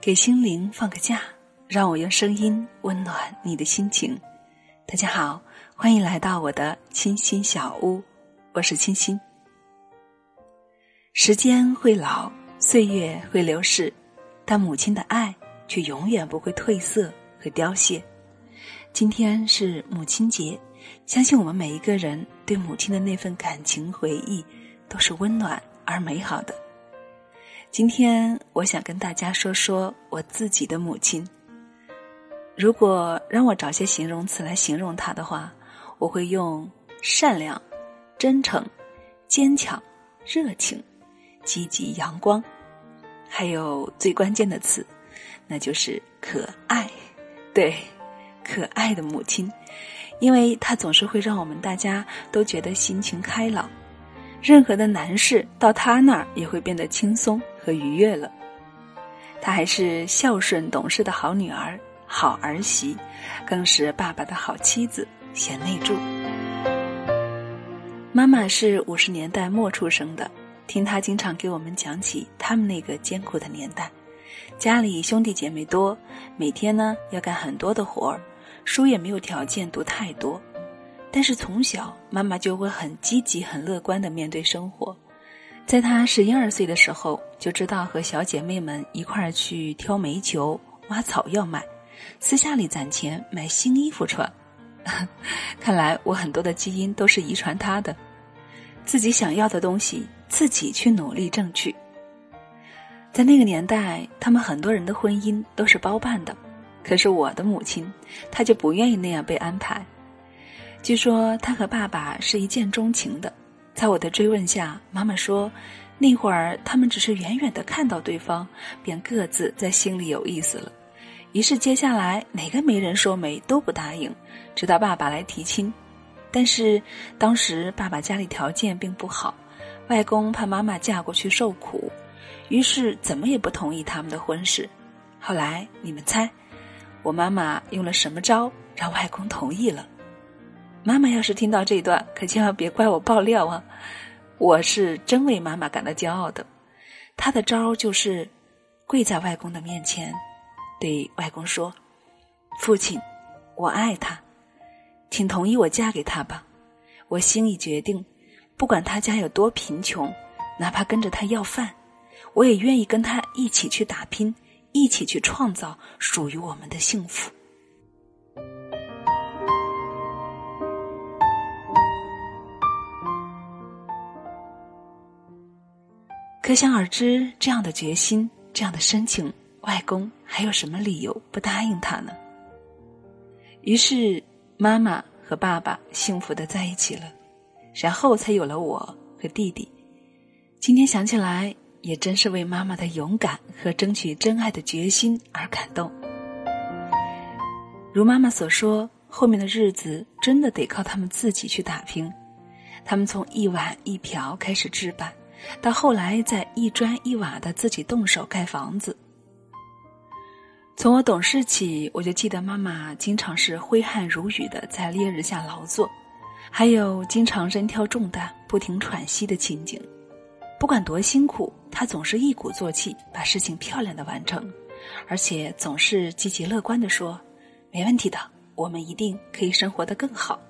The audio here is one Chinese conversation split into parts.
给心灵放个假，让我用声音温暖你的心情。大家好，欢迎来到我的清新小屋，我是清新。时间会老，岁月会流逝，但母亲的爱却永远不会褪色和凋谢。今天是母亲节，相信我们每一个人对母亲的那份感情回忆都是温暖而美好的。今天我想跟大家说说我自己的母亲。如果让我找些形容词来形容她的话，我会用善良、真诚、坚强、热情、积极、阳光，还有最关键的词，那就是可爱。对，可爱的母亲，因为她总是会让我们大家都觉得心情开朗。任何的难事到她那儿也会变得轻松和愉悦了。她还是孝顺懂事的好女儿、好儿媳，更是爸爸的好妻子、贤内助。妈妈是五十年代末出生的，听她经常给我们讲起他们那个艰苦的年代，家里兄弟姐妹多，每天呢要干很多的活儿，书也没有条件读太多。但是从小，妈妈就会很积极、很乐观的面对生活。在她十一二岁的时候，就知道和小姐妹们一块儿去挑煤球、挖草药卖，私下里攒钱买新衣服穿。看来我很多的基因都是遗传她的。自己想要的东西，自己去努力争取。在那个年代，他们很多人的婚姻都是包办的，可是我的母亲，她就不愿意那样被安排。据说她和爸爸是一见钟情的，在我的追问下，妈妈说，那会儿他们只是远远的看到对方，便各自在心里有意思了。于是接下来哪个媒人说媒都不答应，直到爸爸来提亲。但是当时爸爸家里条件并不好，外公怕妈妈嫁过去受苦，于是怎么也不同意他们的婚事。后来你们猜，我妈妈用了什么招让外公同意了？妈妈要是听到这段，可千万别怪我爆料啊！我是真为妈妈感到骄傲的。她的招就是跪在外公的面前，对外公说：“父亲，我爱他，请同意我嫁给他吧。我心已决定，不管他家有多贫穷，哪怕跟着他要饭，我也愿意跟他一起去打拼，一起去创造属于我们的幸福。”可想而知，这样的决心，这样的深情，外公还有什么理由不答应他呢？于是，妈妈和爸爸幸福的在一起了，然后才有了我和弟弟。今天想起来，也真是为妈妈的勇敢和争取真爱的决心而感动。如妈妈所说，后面的日子真的得靠他们自己去打拼。他们从一碗一瓢开始置办。到后来，再一砖一瓦的自己动手盖房子。从我懂事起，我就记得妈妈经常是挥汗如雨的在烈日下劳作，还有经常人挑重担、不停喘息的情景。不管多辛苦，她总是一鼓作气把事情漂亮的完成，而且总是积极乐观的说：“没问题的，我们一定可以生活的更好。”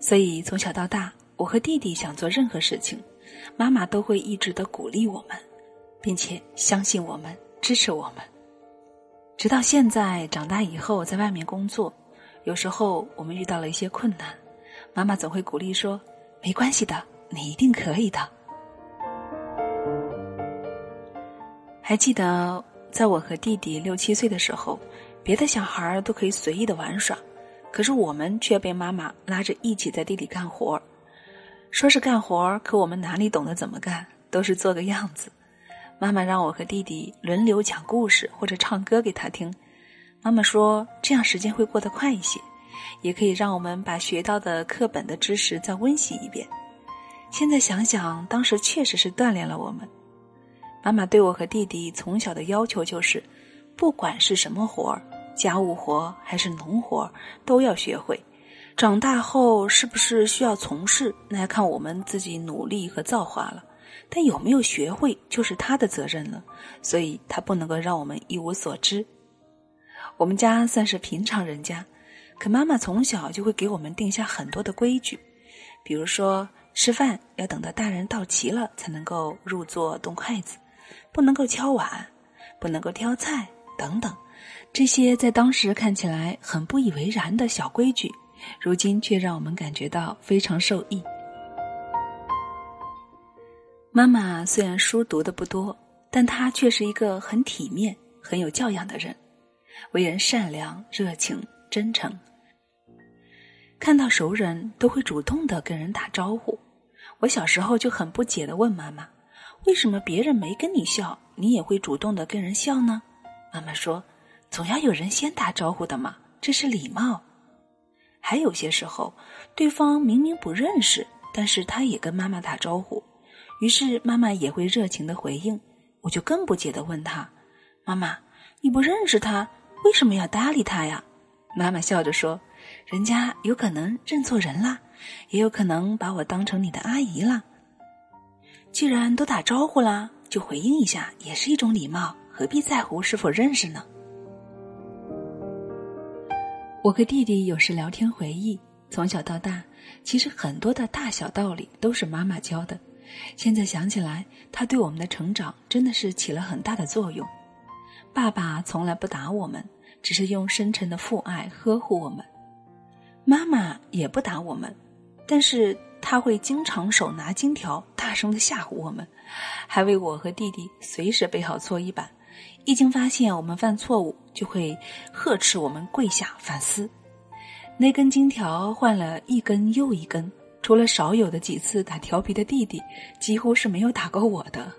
所以从小到大，我和弟弟想做任何事情。妈妈都会一直的鼓励我们，并且相信我们，支持我们。直到现在长大以后，在外面工作，有时候我们遇到了一些困难，妈妈总会鼓励说：“没关系的，你一定可以的。”还记得在我和弟弟六七岁的时候，别的小孩都可以随意的玩耍，可是我们却被妈妈拉着一起在地里干活。说是干活可我们哪里懂得怎么干，都是做个样子。妈妈让我和弟弟轮流讲故事或者唱歌给他听。妈妈说这样时间会过得快一些，也可以让我们把学到的课本的知识再温习一遍。现在想想，当时确实是锻炼了我们。妈妈对我和弟弟从小的要求就是，不管是什么活儿，家务活还是农活，都要学会。长大后是不是需要从事，那要看我们自己努力和造化了。但有没有学会就是他的责任了，所以他不能够让我们一无所知。我们家算是平常人家，可妈妈从小就会给我们定下很多的规矩，比如说吃饭要等到大人到齐了才能够入座动筷子，不能够敲碗，不能够挑菜等等。这些在当时看起来很不以为然的小规矩，如今却让我们感觉到非常受益。妈妈虽然书读的不多，但她却是一个很体面、很有教养的人，为人善良、热情、真诚。看到熟人都会主动的跟人打招呼。我小时候就很不解的问妈妈：“为什么别人没跟你笑，你也会主动的跟人笑呢？”妈妈说。总要有人先打招呼的嘛，这是礼貌。还有些时候，对方明明不认识，但是他也跟妈妈打招呼，于是妈妈也会热情的回应。我就更不解的问他：“妈妈，你不认识他，为什么要搭理他呀？”妈妈笑着说：“人家有可能认错人啦，也有可能把我当成你的阿姨啦。既然都打招呼啦，就回应一下，也是一种礼貌，何必在乎是否认识呢？”我和弟弟有时聊天回忆，从小到大，其实很多的大小道理都是妈妈教的。现在想起来，他对我们的成长真的是起了很大的作用。爸爸从来不打我们，只是用深沉的父爱呵护我们；妈妈也不打我们，但是他会经常手拿金条，大声的吓唬我们，还为我和弟弟随时备好搓衣板。一经发现我们犯错误，就会呵斥我们跪下反思。那根金条换了一根又一根，除了少有的几次打调皮的弟弟，几乎是没有打过我的。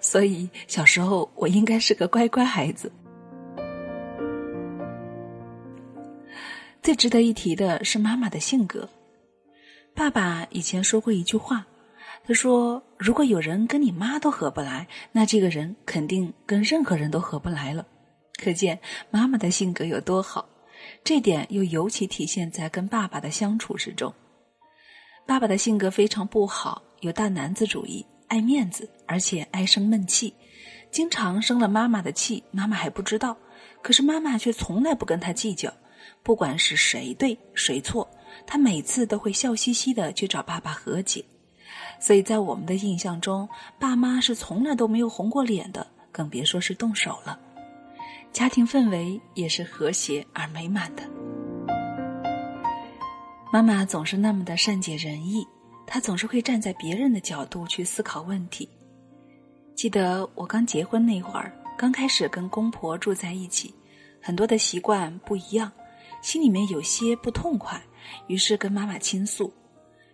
所以小时候我应该是个乖乖孩子。最值得一提的是妈妈的性格。爸爸以前说过一句话。他说：“如果有人跟你妈都合不来，那这个人肯定跟任何人都合不来了。”可见妈妈的性格有多好，这点又尤其体现在跟爸爸的相处之中。爸爸的性格非常不好，有大男子主义，爱面子，而且爱生闷气，经常生了妈妈的气，妈妈还不知道。可是妈妈却从来不跟他计较，不管是谁对谁错，他每次都会笑嘻嘻的去找爸爸和解。所以在我们的印象中，爸妈是从来都没有红过脸的，更别说是动手了。家庭氛围也是和谐而美满的。妈妈总是那么的善解人意，她总是会站在别人的角度去思考问题。记得我刚结婚那会儿，刚开始跟公婆住在一起，很多的习惯不一样，心里面有些不痛快，于是跟妈妈倾诉。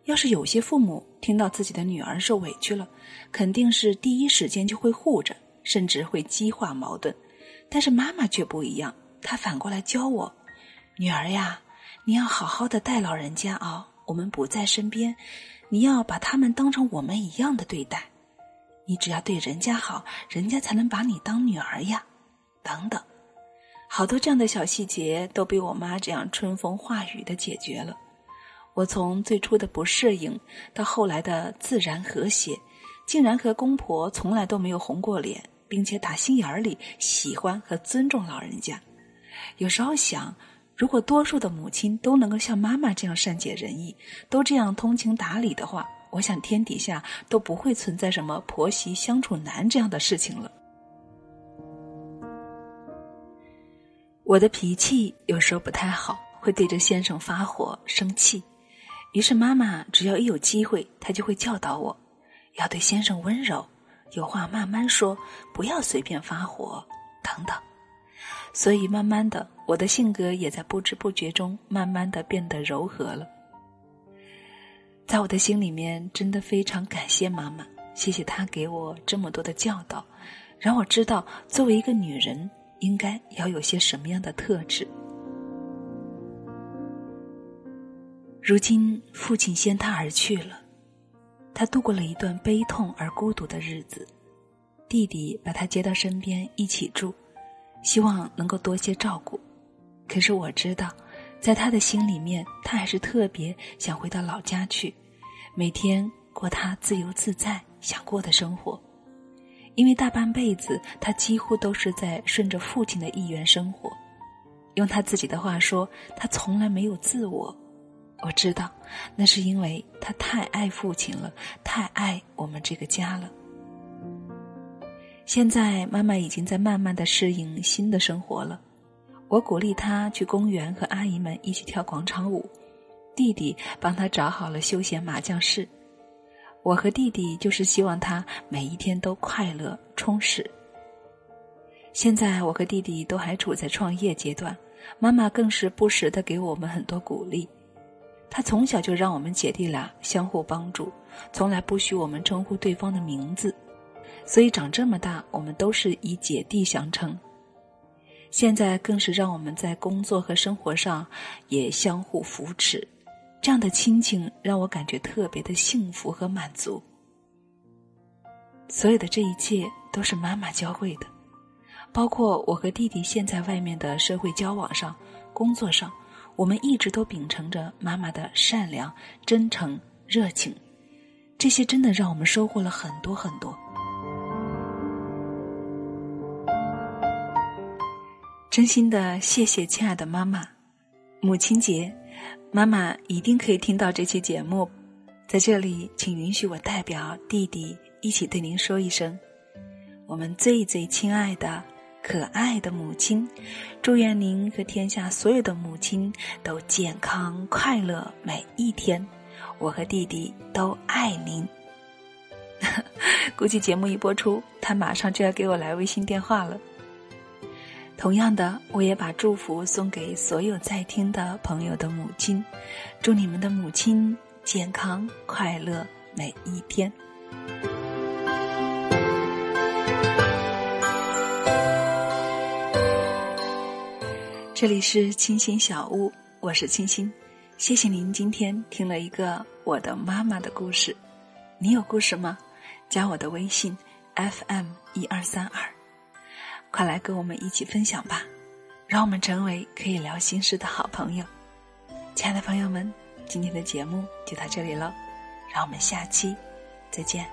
要是有些父母听到自己的女儿受委屈了，肯定是第一时间就会护着，甚至会激化矛盾。但是妈妈却不一样，她反过来教我：“女儿呀，你要好好的待老人家啊，我们不在身边，你要把他们当成我们一样的对待。你只要对人家好，人家才能把你当女儿呀。”等等，好多这样的小细节都被我妈这样春风化雨的解决了。我从最初的不适应，到后来的自然和谐，竟然和公婆从来都没有红过脸，并且打心眼儿里喜欢和尊重老人家。有时候想，如果多数的母亲都能够像妈妈这样善解人意，都这样通情达理的话，我想天底下都不会存在什么婆媳相处难这样的事情了。我的脾气有时候不太好，会对着先生发火、生气。于是妈妈只要一有机会，她就会教导我，要对先生温柔，有话慢慢说，不要随便发火，等等。所以慢慢的，我的性格也在不知不觉中慢慢的变得柔和了。在我的心里面，真的非常感谢妈妈，谢谢她给我这么多的教导，让我知道作为一个女人应该要有些什么样的特质。如今，父亲先他而去了，他度过了一段悲痛而孤独的日子。弟弟把他接到身边一起住，希望能够多些照顾。可是我知道，在他的心里面，他还是特别想回到老家去，每天过他自由自在、想过的生活。因为大半辈子，他几乎都是在顺着父亲的意愿生活。用他自己的话说，他从来没有自我。我知道，那是因为他太爱父亲了，太爱我们这个家了。现在妈妈已经在慢慢的适应新的生活了。我鼓励他去公园和阿姨们一起跳广场舞，弟弟帮他找好了休闲麻将室。我和弟弟就是希望他每一天都快乐充实。现在我和弟弟都还处在创业阶段，妈妈更是不时的给我们很多鼓励。他从小就让我们姐弟俩相互帮助，从来不许我们称呼对方的名字，所以长这么大，我们都是以姐弟相称。现在更是让我们在工作和生活上也相互扶持，这样的亲情让我感觉特别的幸福和满足。所有的这一切都是妈妈教会的，包括我和弟弟现在外面的社会交往上、工作上，我们一直都秉承着妈妈的善良、真诚、热情，这些真的让我们收获了很多很多。真心的谢谢亲爱的妈妈，母亲节，妈妈一定可以听到这期节目，在这里，请允许我代表弟弟一起对您说一声，我们最最亲爱的、可爱的母亲，祝愿您和天下所有的母亲都健康快乐每一天，我和弟弟都爱您。估计节目一播出，他马上就要给我来微信电话了。同样的，我也把祝福送给所有在听的朋友的母亲，祝你们的母亲健康快乐每一天。这里是清新小屋，我是清新，谢谢您今天听了一个我的妈妈的故事，你有故事吗？加我的微信，FM 一二三二。快来跟我们一起分享吧，让我们成为可以聊心事的好朋友。亲爱的朋友们，今天的节目就到这里了，让我们下期再见。